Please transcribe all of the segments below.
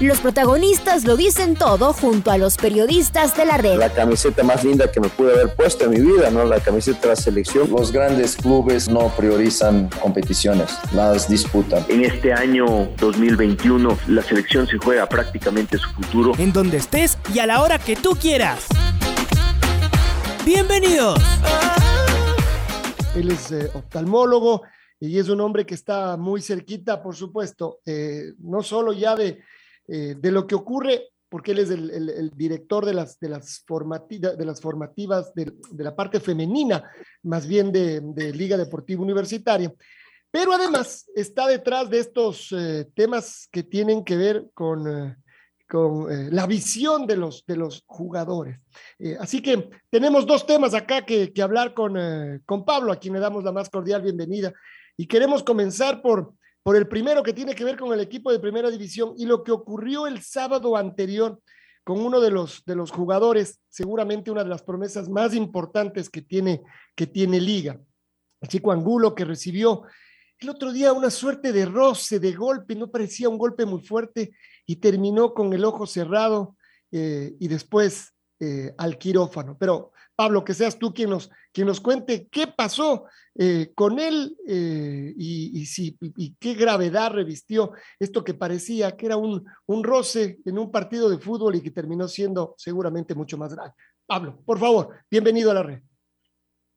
Los protagonistas lo dicen todo junto a los periodistas de la red. La camiseta más linda que me pude haber puesto en mi vida, ¿no? La camiseta de la selección. Los grandes clubes no priorizan competiciones, las disputan. En este año 2021 la selección se juega prácticamente su futuro. En donde estés y a la hora que tú quieras. Bienvenidos. Él es eh, oftalmólogo y es un hombre que está muy cerquita, por supuesto, eh, no solo ya de eh, de lo que ocurre, porque él es el, director de las, de las, de las formativas de, la parte femenina, más bien de, Liga Deportiva Universitaria. Pero además está detrás de estos eh, temas que tienen que ver con, eh, con la visión de los, de los jugadores. así que tenemos dos temas acá que, que hablar con, con Pablo, a quien le damos la más cordial bienvenida. Y queremos comenzar por por el primero que tiene que ver con el equipo de primera división y lo que ocurrió el sábado anterior con uno de los, de los jugadores, seguramente una de las promesas más importantes que tiene, que tiene Liga. El chico Angulo que recibió el otro día una suerte de roce, de golpe, no parecía un golpe muy fuerte y terminó con el ojo cerrado eh, y después eh, al quirófano. Pero Pablo, que seas tú quien nos, quien nos cuente qué pasó eh, con él eh, y, si, qué gravedad revistió esto que parecía que era un, un roce en un partido de fútbol y que terminó siendo seguramente mucho más grave. Pablo, por favor, bienvenido a la red.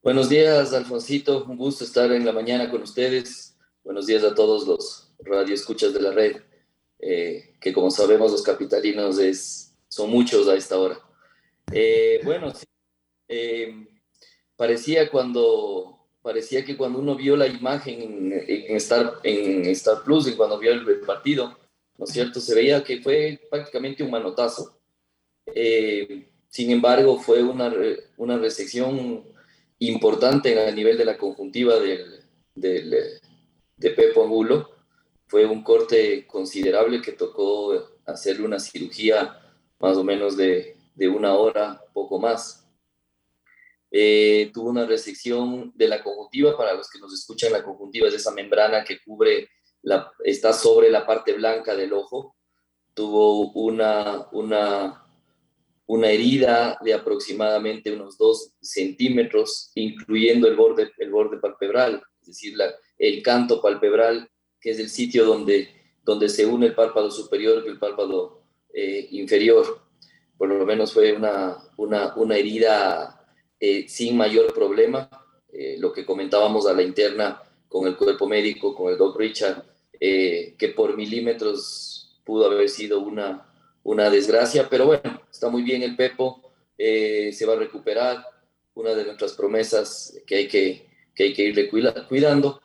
Buenos días, Alfonsito. Un gusto estar en la mañana con ustedes. Buenos días a todos los radioescuchas de la red, que como sabemos los capitalinos es, son muchos a esta hora. Bueno, sí, eh, parecía cuando parecía que cuando uno vio la imagen en, Star, en Star Plus y cuando vio el, partido, ¿no es cierto? Se veía que fue prácticamente un manotazo. Eh, sin embargo, fue una, una resección importante a nivel de la conjuntiva del, de Pepo Angulo. Fue un corte considerable que tocó hacerle una cirugía más o menos de, de una hora, poco más. Eh, tuvo una resección de la conjuntiva, para los que nos escuchan, la conjuntiva es esa membrana que cubre, la, está sobre la parte blanca del ojo, tuvo una, una, una herida de aproximadamente unos 2 centímetros, incluyendo el borde, el borde palpebral, es decir, la, el canto palpebral, que es el sitio donde, donde se une el párpado superior y el párpado eh, inferior. Por lo menos fue una, una, una herida eh, sin mayor problema. Eh, lo que comentábamos a la interna con el cuerpo médico, con el Doc Richard, eh, que por milímetros pudo haber sido una, una desgracia, pero bueno, está muy bien el Pepo, se va a recuperar, una de nuestras promesas que hay que, que, hay que irle cuidando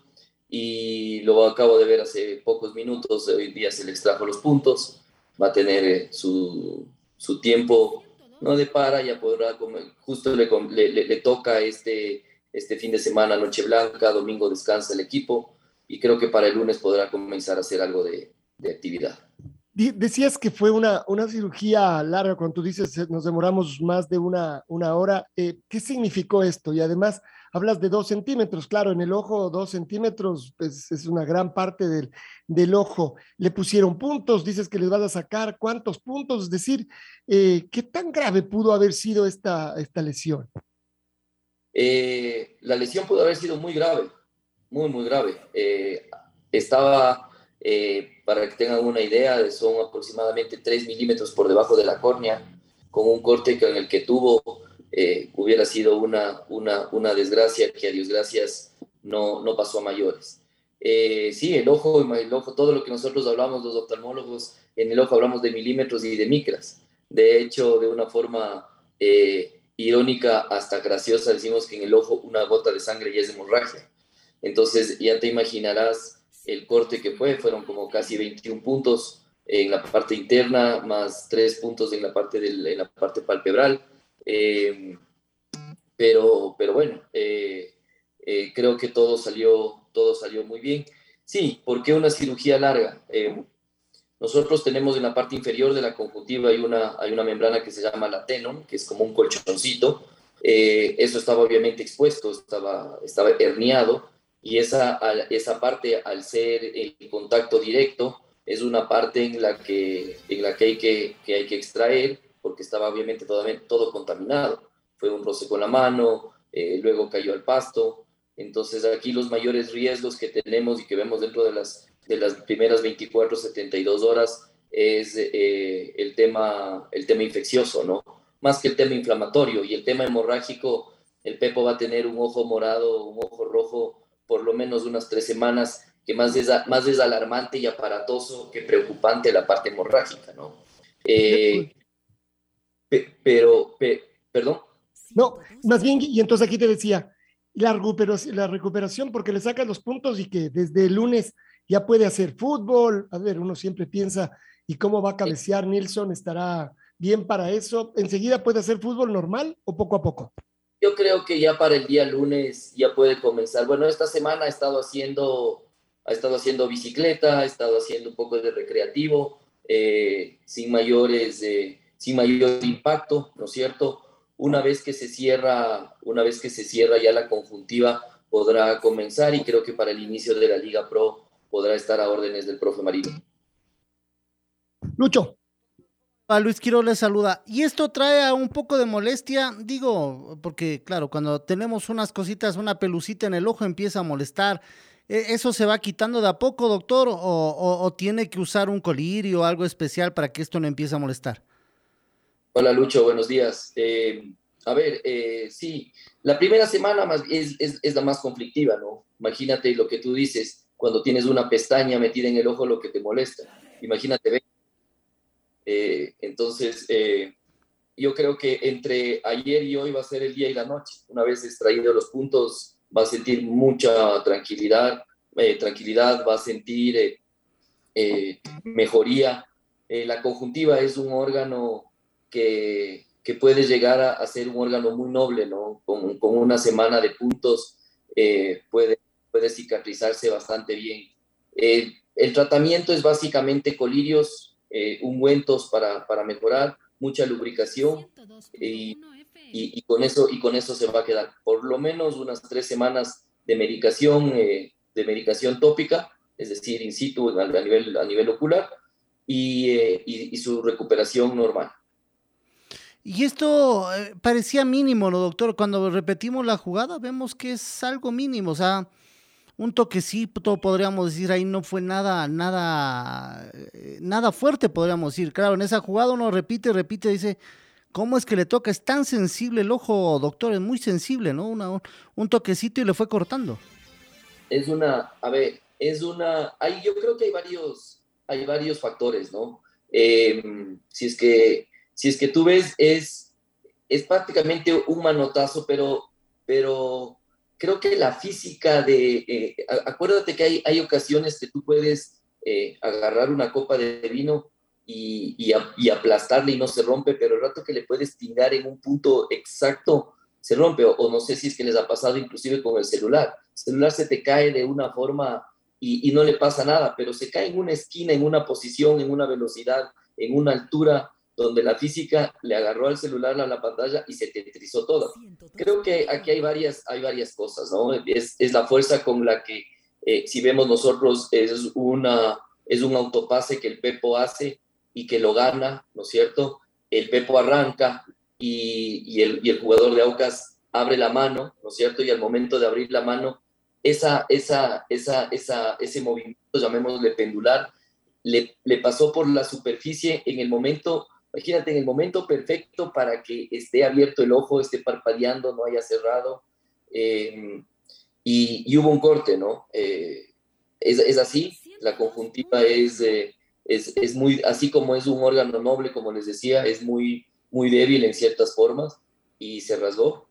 y lo acabo de ver hace pocos minutos, hoy día se le extrajo los puntos, va a tener su, su tiempo no de para, ya podrá comer, justo le, le, toca este, este fin de semana Noche Blanca, domingo descansa el equipo y creo que para el lunes podrá comenzar a hacer algo de, actividad. Decías que fue una, una cirugía larga, cuando tú dices nos demoramos más de una, una hora. Eh, ¿Qué significó esto? Y además, hablas de dos centímetros, claro, en el ojo dos centímetros pues, es una gran parte del, del, ojo. Le pusieron puntos, dices que les vas a sacar cuántos puntos, es decir, eh, ¿qué tan grave pudo haber sido esta, esta lesión? Eh, la lesión pudo haber sido muy grave, muy, muy grave. Eh, estaba, para que tengan una idea, son aproximadamente 3 milímetros por debajo de la córnea, con un corte en el que tuvo eh, hubiera sido una, una, una, desgracia que a Dios gracias no, no pasó a mayores. Eh, sí, el ojo, el ojo, todo lo que nosotros hablamos, los oftalmólogos, en el ojo hablamos de milímetros y de micras. De hecho, de una forma eh, irónica hasta graciosa, decimos que en el ojo una gota de sangre ya es hemorragia. Entonces, ya te imaginarás el corte que fue, fueron como casi 21 puntos en la parte interna, más 3 puntos en la parte, del, en la parte palpebral. Eh, pero, pero bueno, eh, eh, creo que todo salió, todo salió muy bien. Sí, ¿por qué una cirugía larga? nosotros tenemos en la parte inferior de la conjuntiva hay una, hay una membrana que se llama la tenon, que es como un colchoncito. eso estaba obviamente expuesto, estaba, estaba herniado y esa, esa parte al ser el contacto directo es una parte en la que, en la que, hay, que, que hay que extraer porque estaba obviamente todo, todo contaminado. Fue un roce con la mano, eh, luego cayó al pasto. Entonces aquí los mayores riesgos que tenemos y que vemos dentro de las, de las primeras 24, 72 horas es eh, el, tema, el tema infeccioso, ¿no? Más que el tema inflamatorio y el tema hemorrágico, el Pepo va a tener un ojo morado, un ojo rojo por lo menos unas tres semanas, que más es, más es alarmante y aparatoso que preocupante la parte hemorrágica, ¿no? Eh, pero, perdón. No, más bien, y entonces aquí te decía, la recuperación, la recuperación porque le sacas los puntos y que desde el lunes ya puede hacer fútbol. A ver, uno siempre piensa, ¿y cómo va a cabecear Nilsson? ¿Estará bien para eso? ¿Enseguida puede hacer fútbol normal o poco a poco? Yo creo que ya para el día lunes ya puede comenzar. Bueno, esta semana ha estado haciendo, ha estado haciendo bicicleta, ha estado haciendo un poco de recreativo, eh, sin mayores, eh, sin mayor impacto, ¿no es cierto? Una vez que se cierra, una vez que se cierra ya la conjuntiva, podrá comenzar y creo que para el inicio de la Liga Pro podrá estar a órdenes del profe Marino. Lucho. A Luis Quiroz le saluda. Y esto trae a un poco de molestia, digo, porque claro, cuando tenemos unas cositas, una pelucita en el ojo empieza a molestar. ¿E-, ¿Eso se va quitando de a poco, doctor? ¿O, tiene que usar un colirio o algo especial para que esto no empiece a molestar? Hola Lucho, buenos días. Eh, a ver, eh, sí, la primera semana más es, es, la más conflictiva, ¿no? Imagínate lo que tú dices, cuando tienes una pestaña metida en el ojo, lo que te molesta. Imagínate, eh, entonces, eh, yo creo que entre ayer y hoy va a ser el día y la noche. Una vez extraído los puntos, va a sentir mucha tranquilidad, eh, tranquilidad, va a sentir mejoría. la conjuntiva es un órgano que, que puede llegar a, ser un órgano muy noble, ¿no? Con, con una semana de puntos puede, puede cicatrizarse bastante bien. el tratamiento es básicamente colirios, eh, ungüentos para, para, mejorar, mucha lubricación y, y, con eso, y con eso se va a quedar por lo menos unas tres semanas de medicación, eh, de medicación tópica, es decir, in situ a, nivel, a nivel ocular eh, y, y, su recuperación normal. Y esto parecía mínimo, ¿no, doctor? Cuando repetimos la jugada, vemos que es algo mínimo, o sea, un toquecito, podríamos decir, ahí no fue nada, nada, eh, nada fuerte, podríamos decir. Claro, en esa jugada uno repite, repite, dice, ¿cómo es que le toca? Es tan sensible el ojo, doctor, es muy sensible, ¿no? Una, un toquecito y le fue cortando. Es una, a ver, es una, hay, yo creo que hay varios, hay varios factores, ¿no? Em, si es que, si es que tú ves, es, es prácticamente un manotazo, pero, pero creo que la física de, eh, acuérdate que hay, hay, ocasiones que tú puedes eh, agarrar una copa de vino y, y, aplastarle y no se rompe, pero el rato que le puedes tingar en un punto exacto, se rompe, o, no sé si es que les ha pasado inclusive con el celular. El celular se te cae de una forma y, y no le pasa nada, pero se cae en una esquina, en una posición, en una velocidad, en una altura donde la física le agarró al celular a la pantalla y se tetrizó todo. Creo que aquí hay varias, hay varias cosas, ¿no? Es, es la fuerza con la que, eh, si vemos nosotros, es, una, es un autopase que el Pepo hace y que lo gana, ¿no es cierto? El Pepo arranca y, y, el, y el jugador de Aucas abre la mano, ¿no es cierto? Y al momento de abrir la mano, esa, esa, esa, esa, ese movimiento, llamémosle pendular, le, le pasó por la superficie en el momento Imagínate en el momento perfecto para que esté abierto el ojo, esté parpadeando, no haya cerrado. Eh, y, hubo un corte, ¿no? Eh, es, así, la conjuntiva es, eh, es, es, muy, así como es un órgano noble, como les decía, es muy, muy débil en ciertas formas y se rasgó.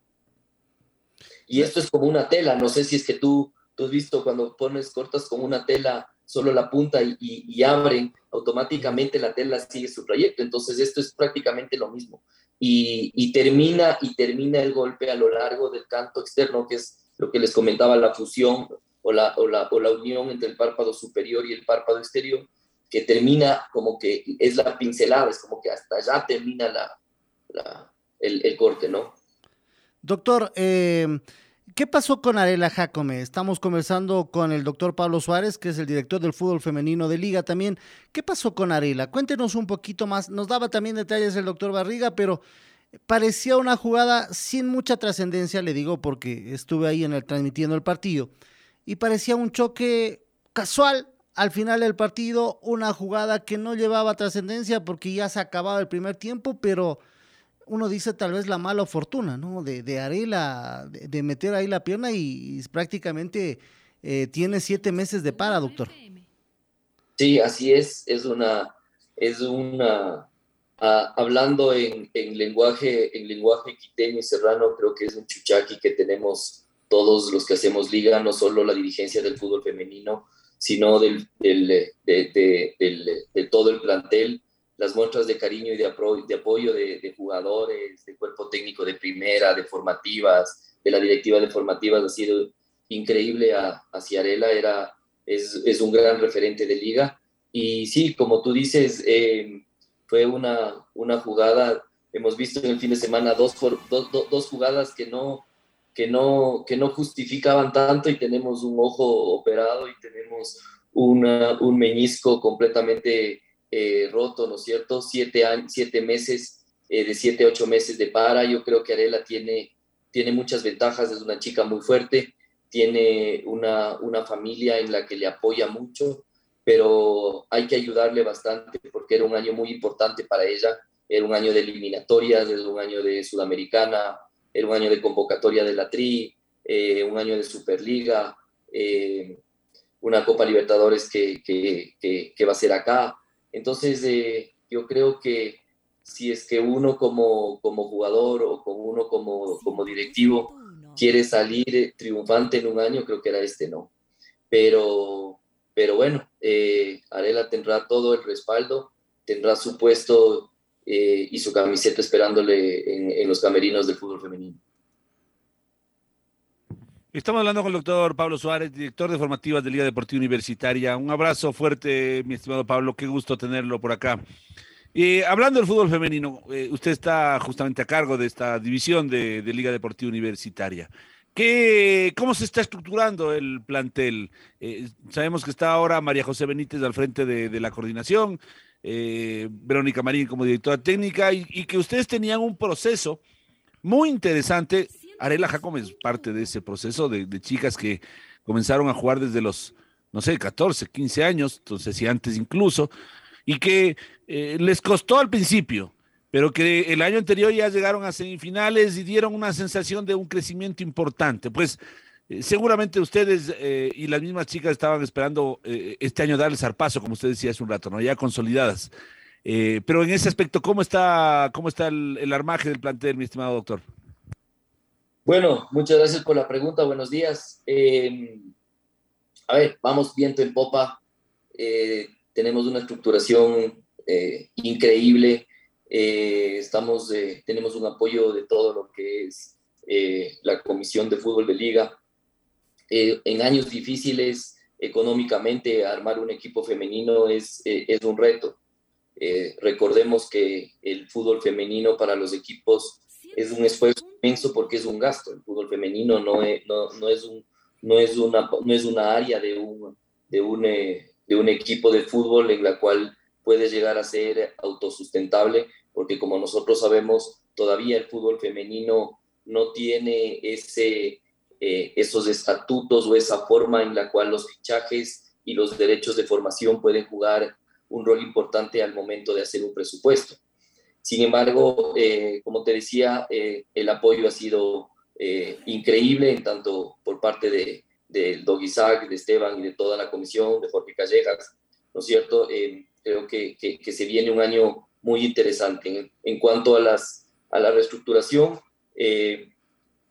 Y esto es como una tela, no sé si es que tú, tú has visto cuando pones cortas como una tela solo la punta y, abren, automáticamente la tela sigue su trayecto. Entonces esto es prácticamente lo mismo. y, termina, y termina el golpe a lo largo del canto externo, que es lo que les comentaba, la fusión o la, o la, o la unión entre el párpado superior y el párpado exterior, que termina como que es la pincelada, es como que hasta allá termina la, el, el, corte, ¿no? Doctor, eh, ¿Qué pasó con Arela Jacome? Estamos conversando con el doctor Pablo Suárez, que es el director del fútbol femenino de Liga también. ¿Qué pasó con Arela? Cuéntenos un poquito más. Nos daba también detalles el doctor Barriga, pero parecía una jugada sin mucha trascendencia, le digo, porque estuve ahí en el transmitiendo el partido. Y parecía un choque casual al final del partido, una jugada que no llevaba trascendencia porque ya se acababa el primer tiempo, pero uno dice tal vez la mala fortuna, ¿no? De, de Arela, de, meter ahí la pierna y, prácticamente eh, tiene siete meses de para, doctor. Sí, así es, es una, es una, hablando en, lenguaje, en lenguaje quiteño y serrano, creo que es un chuchaqui que tenemos todos los que hacemos liga, no solo la dirigencia del fútbol femenino, sino del, del, de todo el plantel las muestras de cariño y de, de apoyo de, jugadores, de cuerpo técnico de primera, de formativas, de la directiva de formativas ha sido increíble a, hacia Arela, era, es, es, un gran referente de liga. Y sí, como tú dices, eh, fue una, una jugada, hemos visto en el fin de semana dos, dos, dos jugadas que no, que, no, que no justificaban tanto y tenemos un ojo operado y tenemos una, un meñisco completamente eh, roto, ¿no es cierto? Siete, años, siete meses, eh, de siete, ocho meses de para. Yo creo que Arela tiene, tiene muchas ventajas, es una chica muy fuerte, tiene una, una familia en la que le apoya mucho, pero hay que ayudarle bastante porque era un año muy importante para ella. Era un año de eliminatorias, era un año de Sudamericana, era un año de convocatoria de la TRI, eh, un año de Superliga, una Copa Libertadores que, que, que, va a ser acá. Entonces, eh, yo creo que si es que uno como, como jugador o como uno como, como directivo quiere salir triunfante en un año, creo que era este, ¿no? Pero, pero bueno, eh, Arela tendrá todo el respaldo, tendrá su puesto eh, y su camiseta esperándole en, en los camerinos del fútbol femenino. Estamos hablando con el doctor Pablo Suárez, director de formativas de Liga Deportiva Universitaria. Un abrazo fuerte, mi estimado Pablo, qué gusto tenerlo por acá. Eh, hablando del fútbol femenino, eh, usted está justamente a cargo de esta división de, Liga Deportiva Universitaria. ¿Qué, ¿Cómo se está estructurando el plantel? Eh, sabemos que está ahora María José Benítez al frente de, la coordinación, Verónica Marín como directora técnica, y que ustedes tenían un proceso muy interesante Arela Jacome es parte de ese proceso de, chicas que comenzaron a jugar desde los, no sé, 14, 15 años, entonces y antes incluso, y que eh, les costó al principio, pero que el año anterior ya llegaron a semifinales y dieron una sensación de un crecimiento importante. Pues eh, seguramente ustedes eh, y las mismas chicas estaban esperando este año dar el zarpazo, como usted decía hace un rato, ¿no? Ya consolidadas. pero en ese aspecto, ¿cómo está, cómo está el, el armaje del plantel, mi estimado doctor? Bueno, muchas gracias por la pregunta. Buenos días. Eh, a ver, vamos viento en popa. Eh, tenemos una estructuración eh, increíble. estamos, tenemos un apoyo de todo lo que es la Comisión de Fútbol de Liga. en años difíciles económicamente, armar un equipo femenino es, es un reto. recordemos que el fútbol femenino para los equipos es un esfuerzo inmenso porque es un gasto. El fútbol femenino no es, no, no es, un, no es, una, no es una área de un, de, un, eh, de un equipo de fútbol en la cual puede llegar a ser autosustentable, porque como nosotros sabemos, todavía el fútbol femenino no tiene ese, eh, esos estatutos o esa forma en la cual los fichajes y los derechos de formación pueden jugar un rol importante al momento de hacer un presupuesto. Sin embargo, eh, como te decía, eh, el apoyo ha sido eh, increíble, en tanto por parte de, de Doggy de Esteban y de toda la comisión, de Jorge Callejas, ¿no es cierto? creo que, se viene un año muy interesante. En, cuanto a, las, a la reestructuración,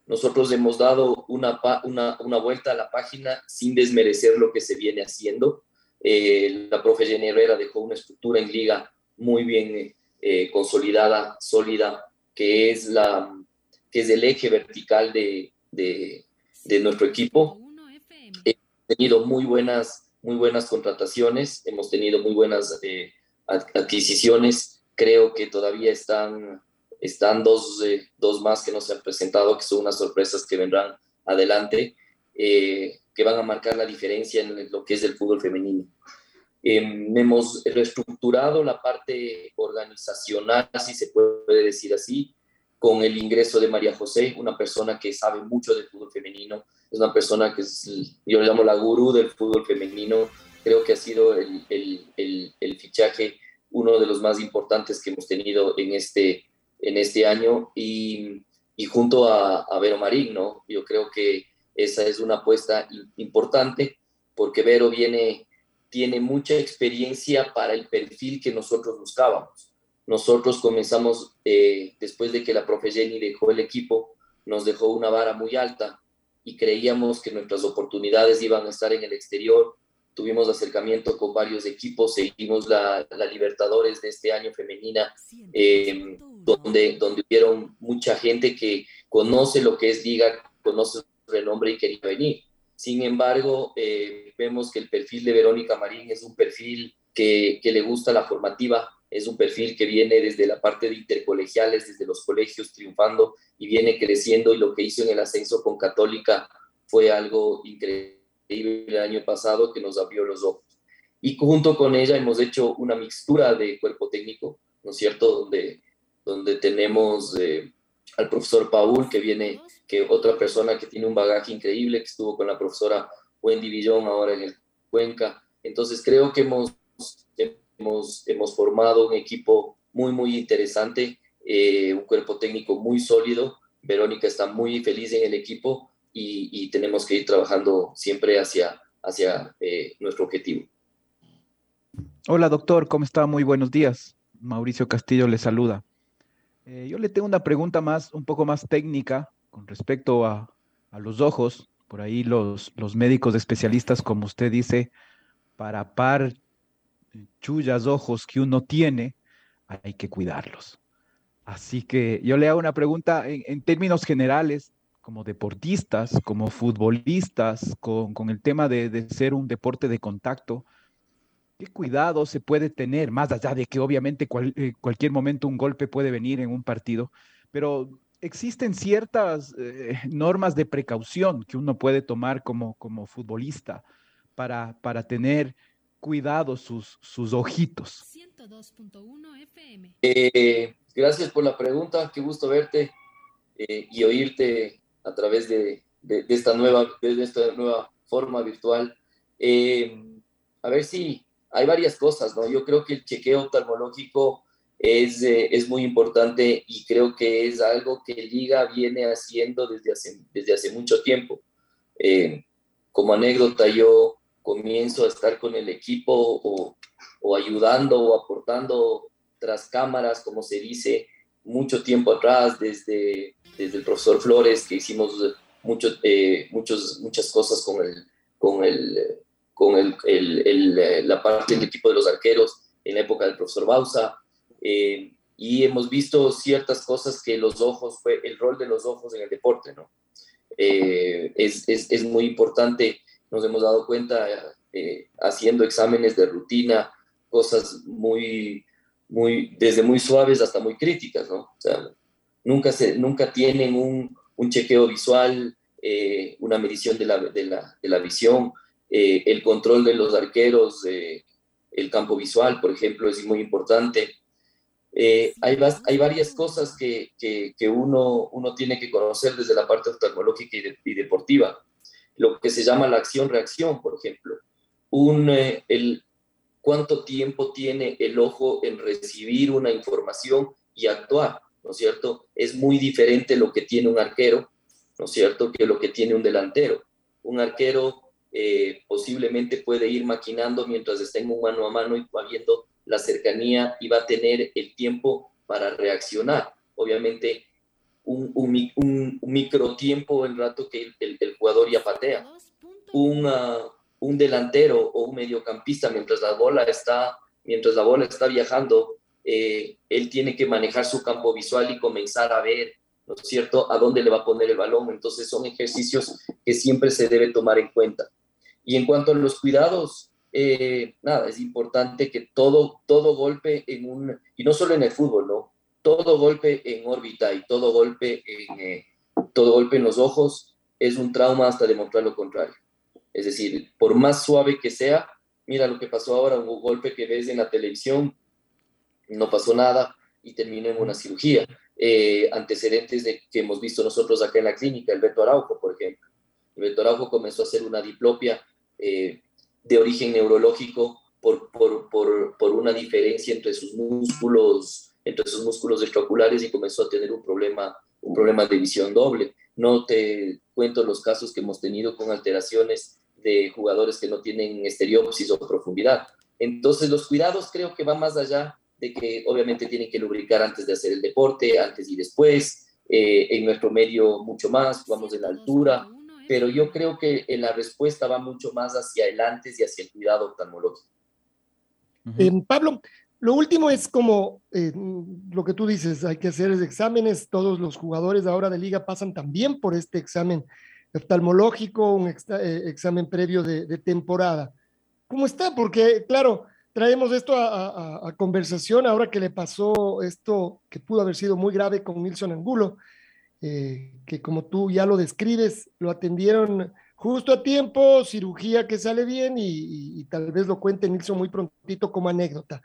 nosotros hemos dado una, una, una, vuelta a la página sin desmerecer lo que se viene haciendo. la profe dejó una estructura en liga muy bien eh, consolidada, sólida, que es, la, que es el eje vertical de, de, nuestro equipo. Hemos tenido muy buenas, muy buenas contrataciones, hemos tenido muy buenas eh, adquisiciones. Creo que todavía están, están dos, eh, dos más que no se han presentado, que son unas sorpresas que vendrán adelante, eh, que van a marcar la diferencia en lo que es el fútbol femenino. Em, hemos reestructurado la parte organizacional, si se puede decir así, con el ingreso de María José, una persona que sabe mucho del fútbol femenino, es una persona que es, yo le llamo la gurú del fútbol femenino, creo que ha sido el, el, el, fichaje uno de los más importantes que hemos tenido en este, en este año y, y junto a, a, Vero Marín, ¿no? Yo creo que esa es una apuesta importante porque Vero viene, tiene mucha experiencia para el perfil que nosotros buscábamos. Nosotros comenzamos, eh, después de que la profe Jenny dejó el equipo, nos dejó una vara muy alta y creíamos que nuestras oportunidades iban a estar en el exterior. Tuvimos acercamiento con varios equipos, seguimos la, la Libertadores de este año femenina, eh, donde, donde hubieron mucha gente que conoce lo que es liga, conoce su renombre y quería venir. Sin embargo, eh, vemos que el perfil de Verónica Marín es un perfil que, le gusta la formativa, es un perfil que viene desde la parte de intercolegiales, desde los colegios triunfando y viene creciendo y lo que hizo en el ascenso con Católica fue algo increíble el año pasado que nos abrió los ojos. Y junto con ella hemos hecho una mixtura de cuerpo técnico, ¿no es cierto? Donde, donde tenemos eh, al profesor Paul, que viene, que otra persona que tiene un bagaje increíble, que estuvo con la profesora Wendy Villón ahora en el Cuenca. Entonces creo que hemos Hemos, hemos formado un equipo muy, muy interesante, eh, un cuerpo técnico muy sólido. Verónica está muy feliz en el equipo y, y tenemos que ir trabajando siempre hacia, hacia eh, nuestro objetivo. Hola doctor, ¿cómo está? Muy buenos días. Mauricio Castillo le saluda. Eh, yo le tengo una pregunta más, un poco más técnica con respecto a, a los ojos. Por ahí los, los médicos especialistas, como usted dice, para par chullas ojos que uno tiene, hay que cuidarlos. Así que yo le hago una pregunta en, términos generales, como deportistas, como futbolistas, con, con el tema de, de, ser un deporte de contacto, ¿qué cuidado se puede tener? Más allá de que obviamente cual, eh, cualquier momento un golpe puede venir en un partido, pero existen ciertas eh, normas de precaución que uno puede tomar como, como futbolista para, para tener cuidado sus, sus ojitos. 102.1 FM. Eh, gracias por la pregunta, qué gusto verte eh, y oírte a través de, de, de, esta, nueva, de esta nueva forma virtual. Eh, a ver si hay varias cosas, ¿no? Yo creo que el chequeo oftalmológico es, eh, es muy importante y creo que es algo que Liga viene haciendo desde hace, desde hace mucho tiempo. Eh, como anécdota, yo comienzo a estar con el equipo o, ayudando o aportando tras cámaras, como se dice, mucho tiempo atrás, desde, desde el profesor Flores, que hicimos mucho, eh, muchos, muchas cosas con, el, con, el, con el, el, la parte del equipo de los arqueros en la época del profesor Bausa. Eh, y hemos visto ciertas cosas que los ojos, fue el rol de los ojos en el deporte, ¿no? Eh, es, es, es, muy importante nos hemos dado cuenta eh, haciendo exámenes de rutina, cosas muy, muy, desde muy suaves hasta muy críticas, ¿no? O sea, nunca, se, nunca tienen un, un chequeo visual, eh, una medición de la, de la, de la visión, eh, el control de los arqueros, el campo visual, por ejemplo, es muy importante. Eh, hay, hay, varias cosas que, que, que, uno, uno tiene que conocer desde la parte oftalmológica y, de, y deportiva lo que se llama la acción-reacción, por ejemplo. Un, eh, el, ¿Cuánto tiempo tiene el ojo en recibir una información y actuar? ¿No es cierto? Es muy diferente lo que tiene un arquero, ¿no es cierto?, que lo que tiene un delantero. Un arquero eh, posiblemente puede ir maquinando mientras está en un mano a mano y va viendo la cercanía y va a tener el tiempo para reaccionar. Obviamente un, micro tiempo el rato que el, jugador ya patea. Una, un delantero o un mediocampista mientras la bola está, mientras la bola está viajando eh, él tiene que manejar su campo visual y comenzar a ver, ¿no es cierto?, a dónde le va a poner el balón. Entonces son ejercicios que siempre se debe tomar en cuenta. Y en cuanto a los cuidados, eh, nada, es importante que todo, todo golpe en un, y no solo en el fútbol, ¿no? Todo golpe en órbita y todo golpe en, eh, todo golpe en los ojos es un trauma hasta demostrar lo contrario. Es decir, por más suave que sea, mira lo que pasó ahora, un golpe que ves en la televisión, no pasó nada y terminó en una cirugía. Eh, antecedentes de, que hemos visto nosotros acá en la clínica, el Beto Araujo, por ejemplo. El Beto Araujo comenzó a hacer una diplopia eh, de origen neurológico por, por, por, por, una diferencia entre sus músculos, entre sus músculos extraoculares y comenzó a tener un problema, un problema de visión doble. No te cuento los casos que hemos tenido con alteraciones de jugadores que no tienen estereopsis o profundidad. Entonces, los cuidados creo que van más allá de que obviamente tienen que lubricar antes de hacer el deporte, antes y después, eh, en nuestro medio mucho más, vamos en la altura, pero yo creo que eh, la respuesta va mucho más hacia el antes y hacia el cuidado oftalmológico. Eh, Pablo, lo último es como lo que tú dices, hay que hacer exámenes, todos los jugadores ahora de liga pasan también por este examen oftalmológico, un examen previo de, de temporada. ¿Cómo está? Porque, claro, traemos esto a, conversación ahora que le pasó esto que pudo haber sido muy grave con Nilson Angulo, eh, que como tú ya lo describes, lo atendieron justo a tiempo, cirugía que sale bien y, tal vez lo cuente Nilson muy prontito como anécdota.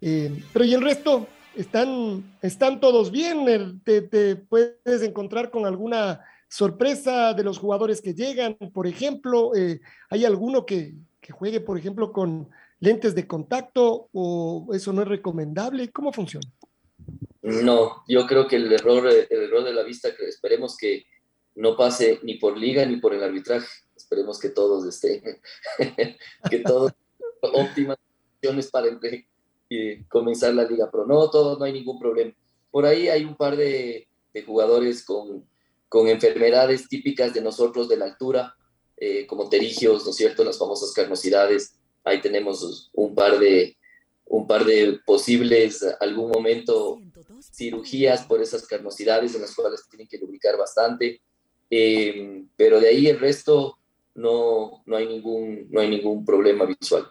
Eh, pero y el resto, están, están todos bien, te, te puedes encontrar con alguna sorpresa de los jugadores que llegan, por ejemplo, eh, hay alguno que, que juegue, por ejemplo, con lentes de contacto o eso no es recomendable? ¿Cómo funciona? No, yo creo que el error, el error de la vista, esperemos que no pase ni por liga ni por el arbitraje. Esperemos que todos estén, que todos óptimas condiciones para comenzar la liga pero No, todos, no hay ningún problema. Por ahí hay un par de, de jugadores con, con, enfermedades típicas de nosotros de la altura, eh, como terigios, ¿no es cierto? Las famosas carnosidades Ahí tenemos un par de, un par de posibles, algún momento, cirugías por esas carnosidades en las cuales tienen que lubricar bastante. Eh, pero de ahí el resto no, no, hay ningún, no hay ningún problema visual.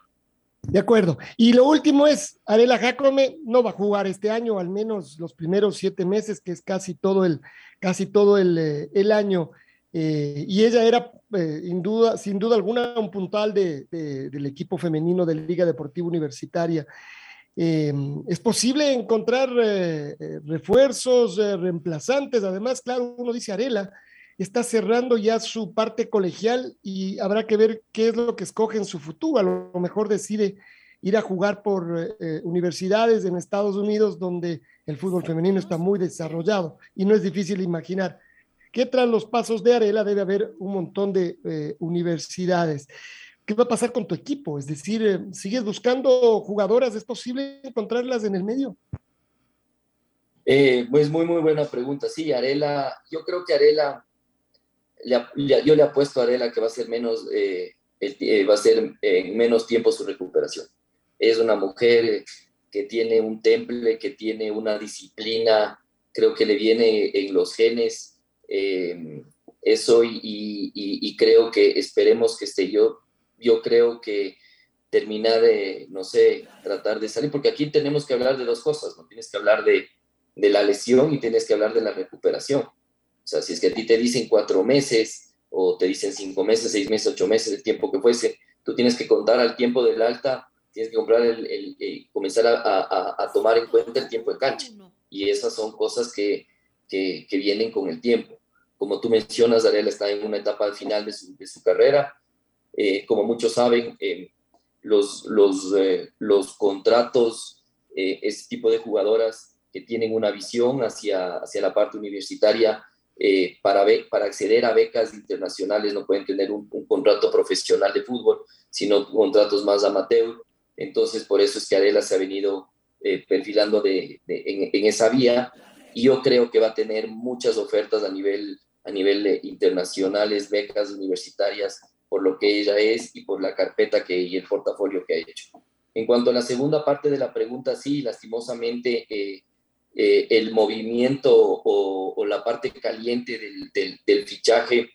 De acuerdo. Y lo último es, Arela Jacome no va a jugar este año, al menos los primeros siete meses, que es casi todo el, casi todo el, eh, el año. Eh, y ella era, eh, sin duda alguna, un puntal de, del equipo femenino de Liga Deportiva Universitaria. Eh, es posible encontrar refuerzos, reemplazantes. Además, claro, uno dice Arela, está cerrando ya su parte colegial y habrá que ver qué es lo que escoge en su futuro. A lo mejor decide ir a jugar por universidades en Estados Unidos donde el fútbol femenino está muy desarrollado y no es difícil imaginar que tras los pasos de Arela debe haber un montón de eh, universidades. ¿Qué va a pasar con tu equipo? Es decir, eh, ¿sigues buscando jugadoras? ¿Es posible encontrarlas en el medio? Eh, pues muy, muy buena pregunta. Sí, Arela, yo creo que Arela, yo le apuesto a Arela que va a ser menos, va a ser en menos tiempo su recuperación. Es una mujer que tiene un temple, que tiene una disciplina, creo que le viene en los genes, eh, eso y, creo que esperemos que esté yo, yo creo que terminar de, no sé, tratar de salir, porque aquí tenemos que hablar de dos cosas, ¿no? Tienes que hablar de, de la lesión y tienes que hablar de la recuperación. O sea, si es que a ti te dicen cuatro meses o te dicen cinco meses, seis meses, ocho meses, el tiempo que fuese, tú tienes que contar al tiempo del alta, tienes que comprar el, el, comenzar a, a, a, tomar en cuenta el tiempo de cancha. Y esas son cosas que, que, que vienen con el tiempo. Como tú mencionas, Ariel está en una etapa final de su, de su carrera. Eh, como muchos saben, eh, los, los, eh, los contratos, ese tipo de jugadoras que tienen una visión hacia, hacia la parte universitaria, para, para acceder a becas internacionales no pueden tener un, contrato profesional de fútbol, sino contratos más amateur. Entonces, por eso es que Adela se ha venido perfilando de, en, en, esa vía y yo creo que va a tener muchas ofertas a nivel a nivel internacionales, becas universitarias, por lo que ella es y por la carpeta que, y el portafolio que ha hecho. En cuanto a la segunda parte de la pregunta, sí, lastimosamente eh, eh, el movimiento o, la parte caliente del, fichaje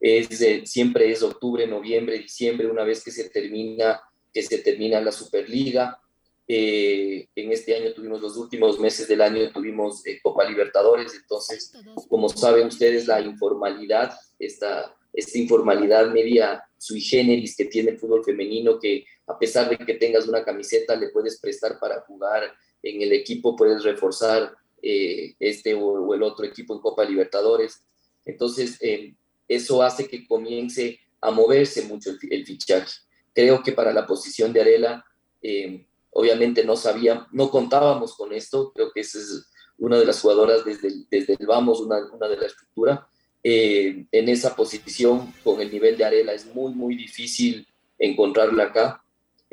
es, siempre es octubre, noviembre, diciembre, una vez que se termina, que se termina la Superliga. Eh, en este año tuvimos los últimos meses del año, tuvimos Copa Libertadores, entonces, como saben ustedes, la informalidad, esta, esta informalidad media sui generis que tiene el fútbol femenino, que a pesar de que tengas una camiseta, le puedes prestar para jugar en el equipo, puedes reforzar eh, este o, el otro equipo en Copa Libertadores. Entonces, eh, eso hace que comience a moverse mucho el, fichaje. Creo que para la posición de Arela, eh, obviamente no sabíamos, no contábamos con esto, creo que esa es una de las jugadoras desde el, desde el vamos, una, una de la estructura. en esa posición, con el nivel de Arela, es muy, muy difícil encontrarla acá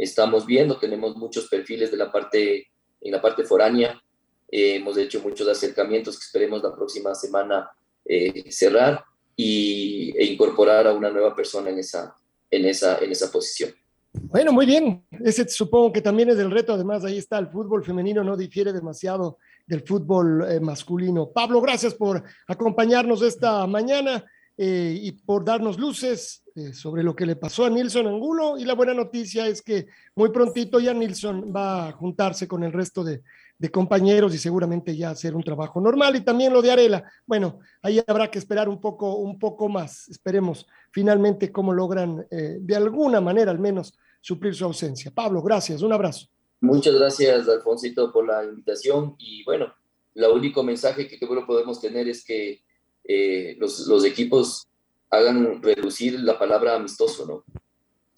estamos viendo, tenemos muchos perfiles de la parte, en la parte foránea, eh, hemos hecho muchos acercamientos que esperemos la próxima semana eh, cerrar y, e incorporar a una nueva persona en esa, en esa, en esa posición. Bueno, muy bien. Ese supongo que también es el reto. Además, ahí está, el fútbol femenino no difiere demasiado del fútbol eh, masculino. Pablo, gracias por acompañarnos esta mañana y por darnos luces eh, sobre lo que le pasó a Nilson Angulo y la buena noticia es que muy prontito ya Nilson va a juntarse con el resto de, compañeros y seguramente ya hacer un trabajo normal y también lo de Arela. Bueno, ahí habrá que esperar un poco, un poco más. Esperemos finalmente cómo logran eh, de alguna manera al menos suplir su ausencia. Pablo, gracias, un abrazo. Muchas gracias, Alfonsito, por la invitación y bueno, el único mensaje que creo podemos tener es que eh, los, equipos hagan reducir la palabra amistoso, ¿no?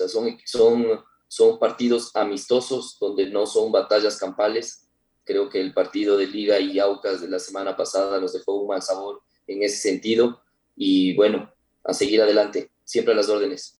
Son, son, son partidos amistosos donde no son batallas campales. Creo que el partido de Liga y Aucas de la semana pasada nos dejó un mal sabor en ese sentido. Y bueno, a seguir adelante, siempre a las órdenes.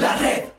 La red.